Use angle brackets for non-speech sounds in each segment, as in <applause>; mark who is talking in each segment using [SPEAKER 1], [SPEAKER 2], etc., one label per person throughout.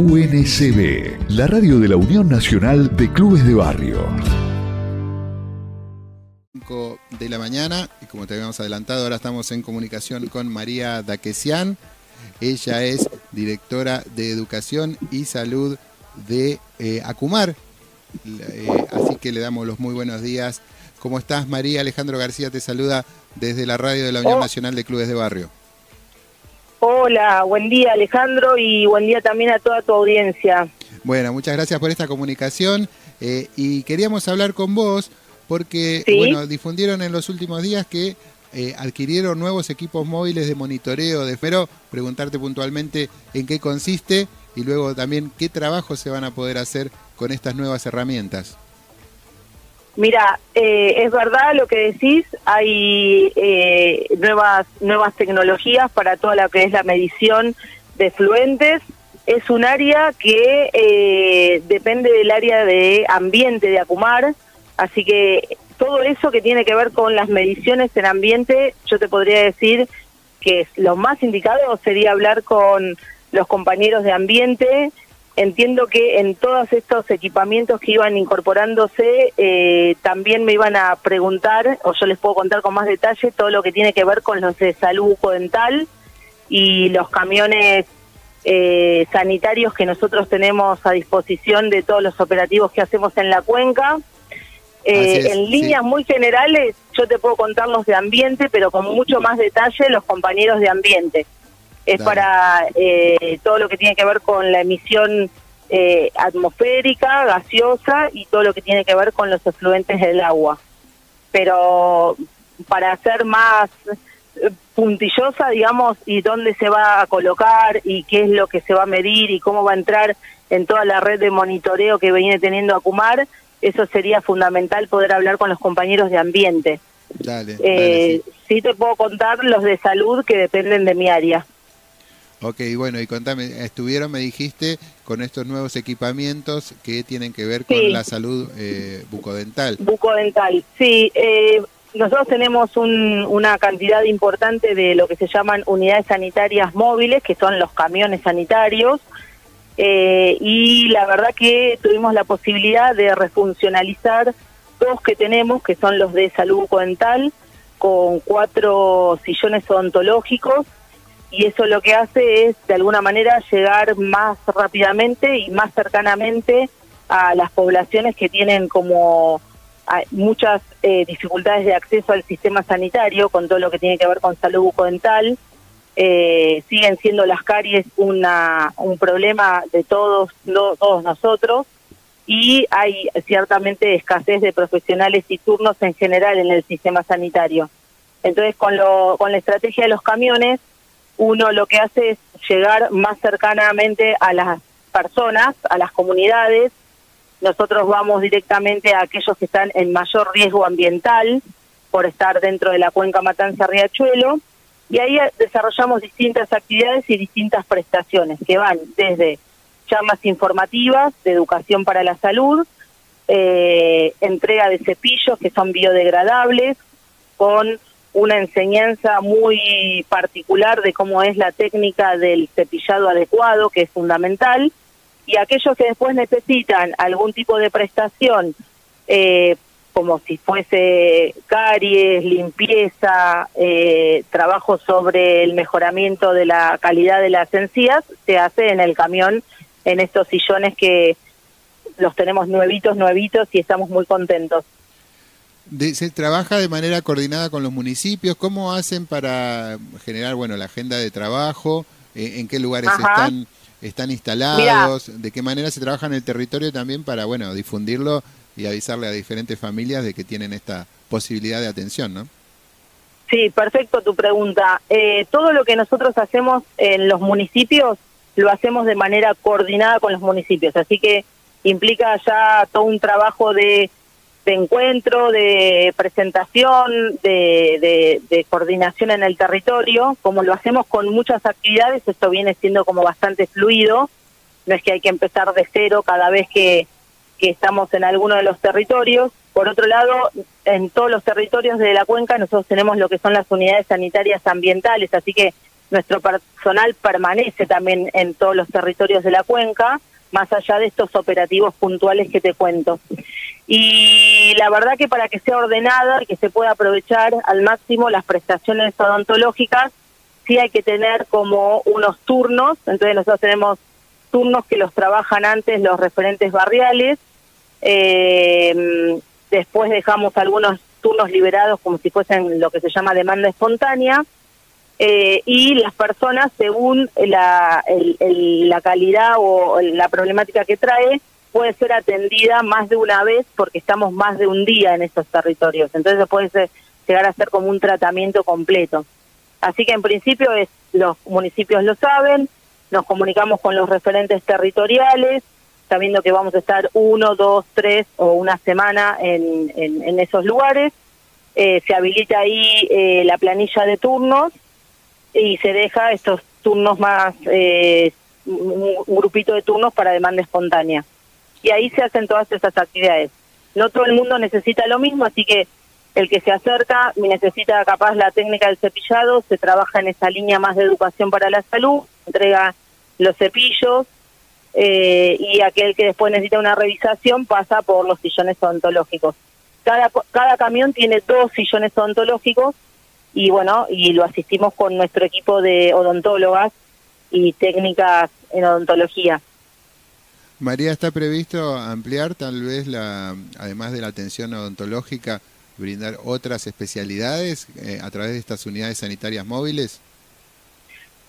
[SPEAKER 1] UNCB, la radio de la Unión Nacional de Clubes de Barrio.
[SPEAKER 2] 5 de la mañana y como te habíamos adelantado, ahora estamos en comunicación con María Daquesian. Ella es directora de Educación y Salud de eh, Acumar. Eh, así que le damos los muy buenos días. ¿Cómo estás, María? Alejandro García te saluda desde la radio de la Unión. Nacional de Clubes de Barrio.
[SPEAKER 3] Hola, buen día Alejandro y buen día también a toda tu audiencia.
[SPEAKER 2] Bueno, muchas gracias por esta comunicación eh, y queríamos hablar con vos porque,
[SPEAKER 3] Sí.
[SPEAKER 2] bueno, difundieron en los últimos días que eh, adquirieron nuevos equipos móviles de monitoreo de pero preguntarte puntualmente en qué consiste y luego también qué trabajo se van a poder hacer con estas nuevas herramientas.
[SPEAKER 3] Mira, eh, es verdad lo que decís, hay eh, nuevas nuevas tecnologías para toda lo que es la medición de fluentes. Es un área que eh, depende del área de ambiente de Acumar, así que todo eso que tiene que ver con las mediciones en ambiente, yo te podría decir que lo más indicado sería hablar con los compañeros de ambiente. Entiendo que en todos estos equipamientos que iban incorporándose, eh, también me iban a preguntar, o yo les puedo contar con más detalle, todo lo que tiene que ver con los de salud bucodental y los camiones eh, sanitarios que nosotros tenemos a disposición de todos los operativos que hacemos en la cuenca. Eh,
[SPEAKER 2] es,
[SPEAKER 3] en
[SPEAKER 2] sí.
[SPEAKER 3] líneas muy generales, yo te puedo contar los de ambiente, pero con mucho más detalle los compañeros de ambiente. Es
[SPEAKER 2] Dale.
[SPEAKER 3] para eh, todo lo que tiene que ver con la emisión eh, atmosférica, gaseosa y todo lo que tiene que ver con los efluentes del agua. Pero para hacer más eh, puntillosa, digamos, y dónde se va a colocar y qué es lo que se va a medir y cómo va a entrar en toda la red de monitoreo que viene teniendo Acumar, eso sería fundamental poder hablar con los compañeros de ambiente.
[SPEAKER 2] Dale, dale,
[SPEAKER 3] Eh,
[SPEAKER 2] sí.
[SPEAKER 3] sí te puedo contar los de salud que dependen de mi área.
[SPEAKER 2] Ok, bueno, y contame, estuvieron, me dijiste, con estos nuevos equipamientos que tienen que ver con
[SPEAKER 3] Sí.
[SPEAKER 2] la salud eh, bucodental.
[SPEAKER 3] Bucodental, sí. Eh, nosotros tenemos un- una cantidad importante de lo que se llaman unidades sanitarias móviles, que son los camiones sanitarios, eh, y la verdad que tuvimos la posibilidad de refuncionalizar dos que tenemos, que son los de salud bucodental, con cuatro sillones odontológicos, y eso lo que hace es, de alguna manera, llegar más rápidamente y más cercanamente a las poblaciones que tienen como muchas eh, dificultades de acceso al sistema sanitario con todo lo que tiene que ver con salud bucodental. Eh, siguen siendo las caries una, un problema de todos, no- todos nosotros y hay ciertamente escasez de profesionales y turnos en general en el sistema sanitario. Entonces, con, lo, con la estrategia de los camiones, uno lo que hace es llegar más cercanamente a las personas, a las comunidades, nosotros vamos directamente a aquellos que están en mayor riesgo ambiental por estar dentro de la cuenca Matanza-Riachuelo y ahí desarrollamos distintas actividades y distintas prestaciones que van desde charlas informativas de educación para la salud, eh, entrega de cepillos que son biodegradables, con una enseñanza muy particular de cómo es la técnica del cepillado adecuado, que es fundamental, y aquellos que después necesitan algún tipo de prestación, eh, como si fuese caries, limpieza, eh, trabajo sobre el mejoramiento de la calidad de las encías, se hace en el camión, en estos sillones que los tenemos nuevitos, nuevitos y estamos muy contentos.
[SPEAKER 2] De- ¿Se trabaja de manera coordinada con los municipios? ¿Cómo hacen para generar bueno la agenda de trabajo? Eh, ¿En qué lugares
[SPEAKER 3] Ajá.
[SPEAKER 2] están, están instalados? ¿De qué manera se trabaja en el territorio también para bueno difundirlo y avisarle a diferentes familias de que tienen esta posibilidad de atención? ¿no?
[SPEAKER 3] Sí, perfecto tu pregunta. Eh, todo lo que nosotros hacemos en los municipios lo hacemos de manera coordinada con los municipios, así que implica ya todo un trabajo de, de encuentro, de presentación, de, de- coordinación en el territorio. Como lo hacemos con muchas actividades, esto viene siendo como bastante fluido. No es que hay que empezar de cero cada vez que, que estamos en alguno de los territorios. Por otro lado, en todos los territorios de la cuenca nosotros tenemos lo que son las unidades sanitarias ambientales, así que nuestro personal permanece también en todos los territorios de la cuenca, más allá de estos operativos puntuales que te cuento. Y la verdad que para que sea ordenada y que se pueda aprovechar al máximo las prestaciones odontológicas, sí hay que tener como unos turnos, entonces nosotros tenemos turnos que los trabajan antes los referentes barriales, eh, después dejamos algunos turnos liberados como si fuesen lo que se llama demanda espontánea, eh, y las personas, según la, la calidad o la problemática que trae, puede ser atendida más de una vez porque estamos más de un día en estos territorios. Entonces puede llegar a ser como un tratamiento completo. Así que en principio es, los municipios lo saben, nos comunicamos con los referentes territoriales, sabiendo que vamos a estar uno, dos, tres o una semana en, en, esos lugares. Eh, se habilita ahí eh, la planilla de turnos y se deja estos turnos más, eh, un, grupito de turnos para demanda espontánea. Y ahí se hacen todas esas actividades. No todo el mundo necesita lo mismo, así que el que se acerca necesita capaz la técnica del cepillado, se trabaja en esa línea más de educación para la salud, entrega los cepillos, eh, y aquel que después necesita una revisación pasa por los sillones odontológicos. Cada, cada camión tiene dos sillones odontológicos y bueno, y lo asistimos con nuestro equipo de odontólogas y técnicas en odontología.
[SPEAKER 2] María, ¿está previsto ampliar tal vez, la, además de la atención odontológica, brindar otras especialidades eh, a través de estas unidades sanitarias móviles?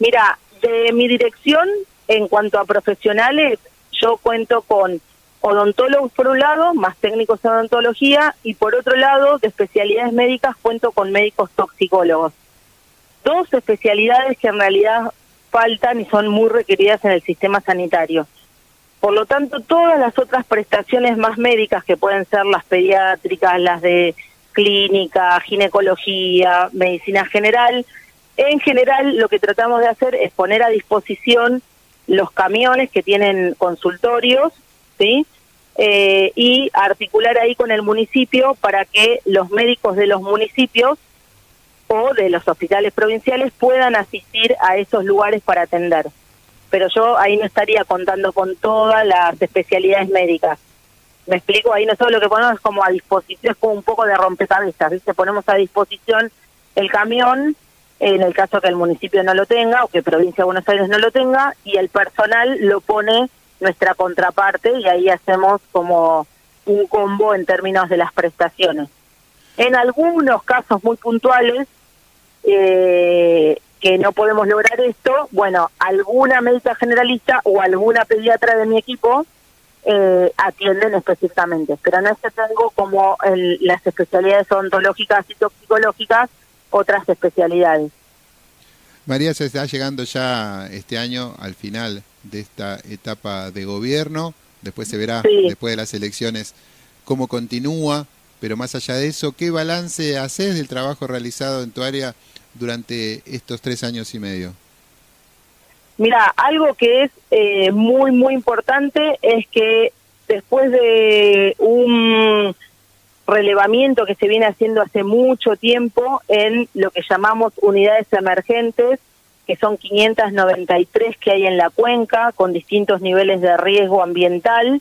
[SPEAKER 3] Mira, de mi dirección, en cuanto a profesionales, yo cuento con odontólogos por un lado, más técnicos en odontología, y por otro lado, de especialidades médicas, cuento con médicos toxicólogos. Dos especialidades que en realidad faltan y son muy requeridas en el sistema sanitario. Por lo tanto, todas las otras prestaciones más médicas, que pueden ser las pediátricas, las de clínica, ginecología, medicina general, en general lo que tratamos de hacer es poner a disposición los camiones que tienen consultorios ¿sí? Eh, y articular ahí con el municipio para que los médicos de los municipios o de los hospitales provinciales puedan asistir a esos lugares para atender. Pero yo ahí no estaría contando con todas las especialidades médicas. Me explico, ahí nosotros lo que ponemos es como a disposición, es como un poco de rompecabezas, ¿viste? Ponemos a disposición el camión, en el caso que el municipio no lo tenga o que provincia de Buenos Aires no lo tenga, y el personal lo pone nuestra contraparte y ahí hacemos como un combo en términos de las prestaciones. En algunos casos muy puntuales eh, que no podemos lograr esto, bueno, alguna médica generalista o alguna pediatra de mi equipo eh, atienden específicamente, pero no es que tengo como las especialidades odontológicas y toxicológicas otras especialidades.
[SPEAKER 2] María, se está llegando ya este año al final de esta etapa de gobierno. Después se verá, después de las elecciones, cómo continúa. Pero más allá de eso, ¿qué balance haces del trabajo realizado en tu área durante estos tres años y medio?
[SPEAKER 3] Mira, algo que es eh, muy, muy importante es que después de un relevamiento que se viene haciendo hace mucho tiempo en lo que llamamos unidades emergentes, que son 593 que hay en la cuenca con distintos niveles de riesgo ambiental,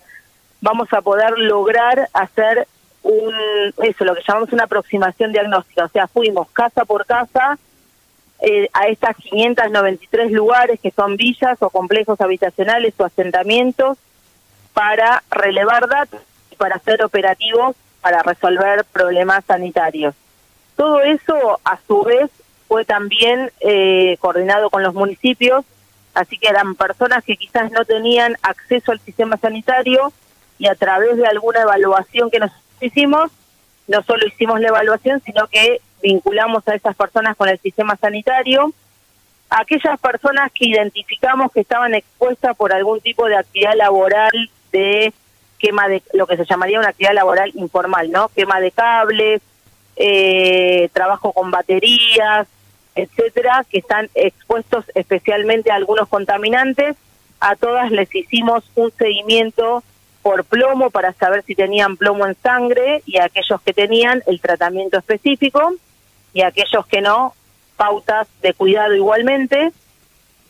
[SPEAKER 3] vamos a poder lograr hacer un eso lo que llamamos una aproximación diagnóstica, o sea, fuimos casa por casa eh, a estas 593 lugares que son villas o complejos habitacionales o asentamientos para relevar datos y para hacer operativos para resolver problemas sanitarios. Todo eso, a su vez, fue también eh, coordinado con los municipios, así que eran personas que quizás no tenían acceso al sistema sanitario y a través de alguna evaluación que nos hicimos, no solo hicimos la evaluación, sino que vinculamos a esas personas con el sistema sanitario, aquellas personas que identificamos que estaban expuestas por algún tipo de actividad laboral de quema de lo que se llamaría una actividad laboral informal, ¿no? Quema de cables, eh, trabajo con baterías, etcétera, que están expuestos especialmente a algunos contaminantes. A todas les hicimos un seguimiento por plomo para saber si tenían plomo en sangre y aquellos que tenían el tratamiento específico y aquellos que no, pautas de cuidado igualmente,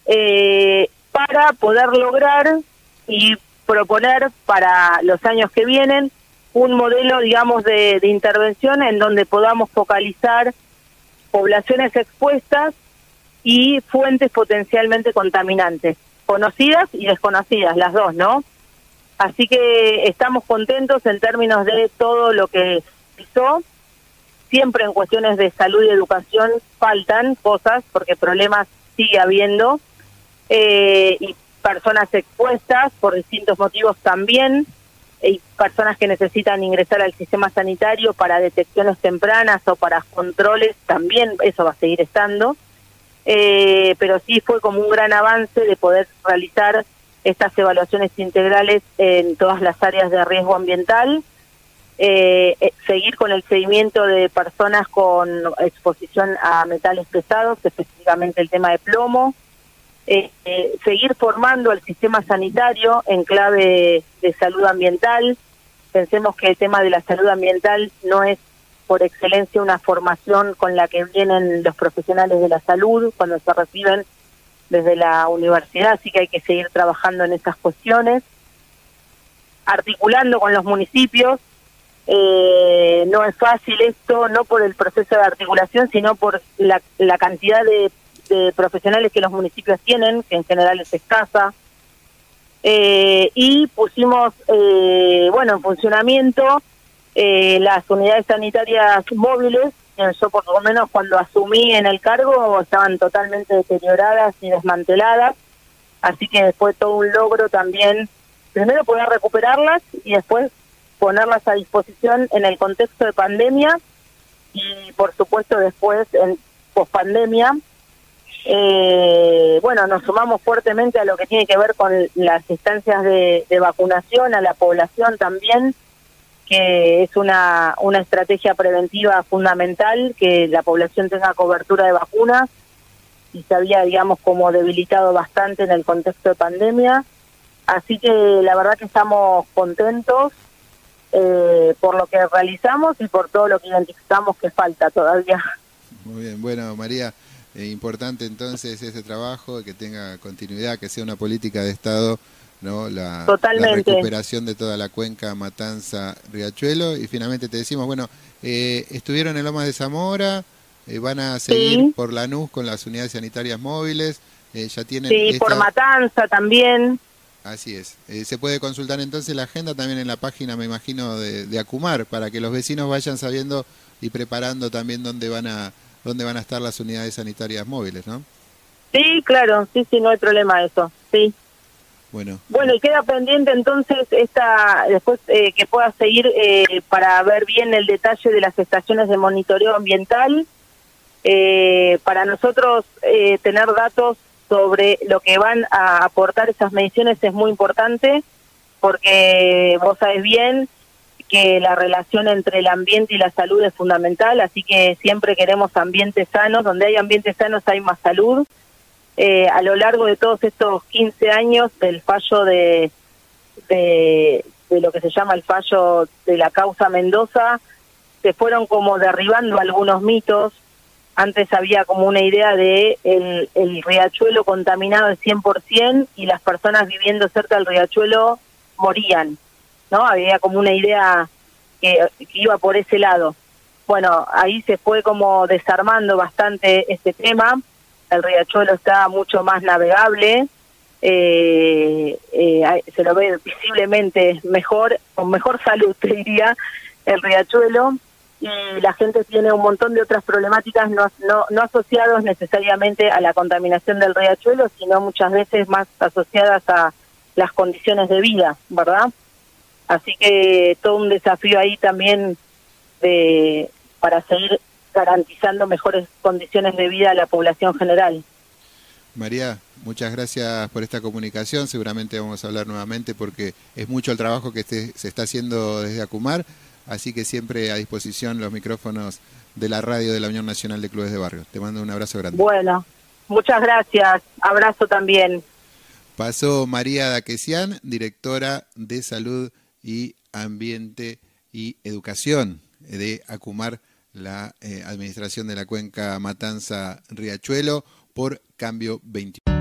[SPEAKER 3] eh, para poder lograr y proponer para los años que vienen un modelo, digamos, de intervención en donde podamos focalizar poblaciones expuestas y fuentes potencialmente contaminantes, conocidas y desconocidas, las dos, ¿no? Así que estamos contentos en términos de todo lo que hizo. Siempre en cuestiones de salud y educación faltan cosas, porque problemas sigue habiendo, eh, y personas expuestas por distintos motivos también, y personas que necesitan ingresar al sistema sanitario para detecciones tempranas o para controles, también eso va a seguir estando. Eh, pero sí fue como un gran avance de poder realizar estas evaluaciones integrales en todas las áreas de riesgo ambiental, eh, eh, seguir con el seguimiento de personas con exposición a metales pesados, específicamente el tema de plomo, eh, seguir formando el sistema sanitario en clave de salud ambiental. Pensemos que el tema de la salud ambiental no es por excelencia una formación con la que vienen los profesionales de la salud cuando se reciben desde la universidad, así que hay que seguir trabajando en esas cuestiones, articulando con los municipios. Eh, no es fácil esto, no por el proceso de articulación, sino por la, la cantidad de, profesionales que los municipios tienen, que en general es escasa. Eh, y pusimos, eh, bueno, en funcionamiento las unidades sanitarias móviles yo por lo menos cuando asumí en el cargo estaban totalmente deterioradas y desmanteladas, así que fue todo un logro también, primero poder recuperarlas y después ponerlas a disposición en el contexto de pandemia y por supuesto después en pospandemia. Eh, bueno, nos sumamos fuertemente a lo que tiene que ver con las instancias de vacunación, a la población también, que es una, una estrategia preventiva fundamental, que la población tenga cobertura de vacunas y se había, digamos, como debilitado bastante en el contexto de pandemia. Así que la verdad que estamos contentos eh, por lo que realizamos y por todo lo que identificamos que falta todavía.
[SPEAKER 2] Muy bien, bueno, María, eh, importante entonces ese trabajo, que tenga continuidad, que sea una política de Estado ¿no? La, recuperación de toda la cuenca Matanza Riachuelo. Y finalmente te decimos bueno eh, estuvieron en Lomas de Zamora eh, van a seguir por Lanús con las unidades sanitarias móviles eh, ya tienen
[SPEAKER 3] sí por Matanza también.
[SPEAKER 2] Así es. Se puede consultar entonces la agenda también en la página me imagino de, de, Acumar para que los vecinos vayan sabiendo y preparando también dónde van a dónde van a estar las unidades sanitarias móviles no
[SPEAKER 3] sí claro sí sí no hay problema eso sí bueno. Bueno, y queda pendiente entonces esta después eh, que pueda seguir eh, para ver bien el detalle de las estaciones de monitoreo ambiental. Eh, para nosotros tener datos sobre lo que van a aportar esas mediciones es muy importante porque vos sabés bien que la relación entre el ambiente y la salud es fundamental, así que siempre queremos ambientes sanos, donde hay ambientes sanos hay más salud. Eh, a lo largo de todos estos 15 años del fallo de, de, lo que se llama el fallo de la causa Mendoza, se fueron como derribando algunos mitos. Antes había como una idea de el, el riachuelo contaminado al 100% y las personas viviendo cerca del riachuelo morían, ¿no? Había como una idea que, iba por ese lado. Bueno, ahí se fue como desarmando bastante este tema el riachuelo está mucho más navegable, eh, eh, se lo ve visiblemente mejor, con mejor salud, <laughs> te diría, el riachuelo, y la gente tiene un montón de otras problemáticas no, no, no asociadas necesariamente a la contaminación del riachuelo, sino muchas veces más asociadas a las condiciones de vida, ¿verdad? Así que todo un desafío ahí también de, para seguir garantizando mejores condiciones de vida a la población general.
[SPEAKER 2] María, muchas gracias por esta comunicación. Seguramente vamos a hablar nuevamente porque es mucho el trabajo que se está haciendo desde Acumar, así que siempre a disposición los micrófonos de la radio de la Unión Nacional de Clubes de Barrio. Te mando un abrazo grande.
[SPEAKER 3] Bueno, muchas gracias. Abrazo también.
[SPEAKER 2] Pasó María Daquesian, directora de Salud y Ambiente y Educación de Acumar la eh, administración de la cuenca Matanza Riachuelo por cambio 21.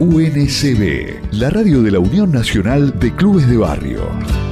[SPEAKER 1] UNCB, la radio de la Unión Nacional de Clubes de Barrio.